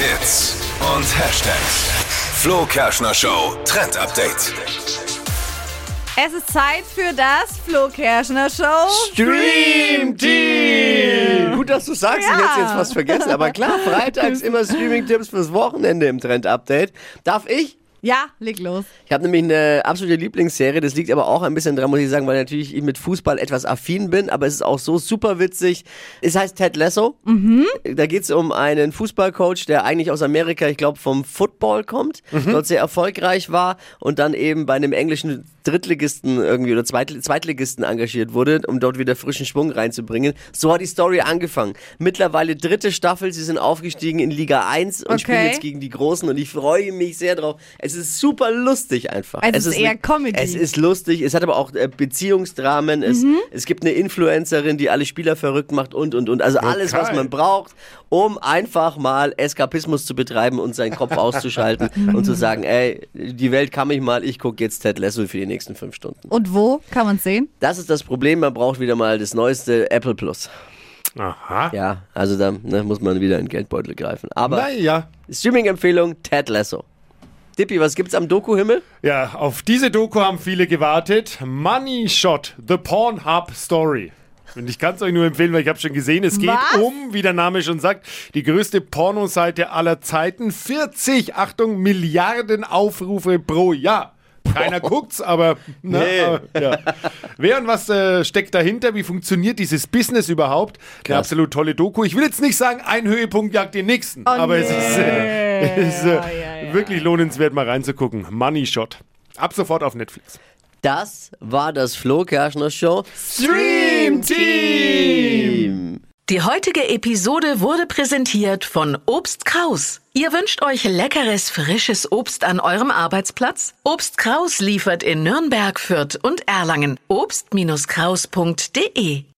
Hits und Hashtags. Flo Kerschner Show Trend Update. Es ist Zeit für das Flo Kerschner Show. Stream Team! Gut, dass du sagst, Ja. ich hätte jetzt fast vergessen. Aber klar, freitags immer Streaming-Tipps fürs Wochenende im Trend-Update. Darf ich? Ja, leg los. Ich habe nämlich eine absolute Lieblingsserie. Das liegt aber auch ein bisschen dran, muss ich sagen, weil natürlich ich mit Fußball etwas affin bin. Aber es ist auch so super witzig. Es heißt Ted Lasso. Da geht es um einen Fußballcoach, der eigentlich aus Amerika, ich glaube, vom Football kommt, dort sehr erfolgreich war und dann eben bei einem englischen Drittligisten irgendwie oder Zweit Zweitligisten engagiert wurde, um dort wieder frischen Schwung reinzubringen. So hat die Story angefangen. Mittlerweile dritte Staffel, sie sind aufgestiegen in Liga 1 und Okay. spielen jetzt gegen die Großen und ich freue mich sehr drauf. Es ist super lustig einfach. Also es ist eher eine- Comedy. Es ist lustig, es hat aber auch äh, Beziehungsdramen, es, Mhm. es gibt eine Influencerin, die alle Spieler verrückt macht und und und. Also alles, was man braucht, um einfach mal Eskapismus zu betreiben und seinen Kopf auszuschalten und zu sagen, ey, die Welt kann mich mal, ich gucke jetzt Ted Lasso für die nächsten fünf Stunden. Und wo kann man sehen? Das ist das Problem, man braucht wieder mal das neueste Apple Plus. Aha. Ja, also da ne, muss man wieder in den Geldbeutel greifen. Aber Naja. Streaming-Empfehlung, Ted Lasso. Dippi, was gibt's am Doku-Himmel? Ja, auf diese Doku haben viele gewartet. Money Shot, The Pornhub Story. Und ich kann es euch nur empfehlen, weil ich habe schon gesehen, es geht Was? um, wie der Name schon sagt, die größte Pornoseite aller Zeiten. 40, Achtung, Milliarden Aufrufe pro Jahr. Keiner guckt's, aber, na, Nee. aber ja. Wer und was äh, steckt dahinter? Wie funktioniert dieses Business überhaupt? Eine absolut tolle Doku. Ich will jetzt nicht sagen, ein Höhepunkt jagt den nächsten, aber es ist, äh, es ist äh, ja. wirklich lohnenswert, mal reinzugucken. Money Shot. Ab sofort auf Netflix. Das war das Flo Kerschner Show. Stream Team! Die heutige Episode wurde präsentiert von Obst Kraus. Ihr wünscht euch leckeres, frisches Obst an eurem Arbeitsplatz? Obst Kraus liefert in Nürnberg, Fürth und Erlangen. Obst-Kraus.de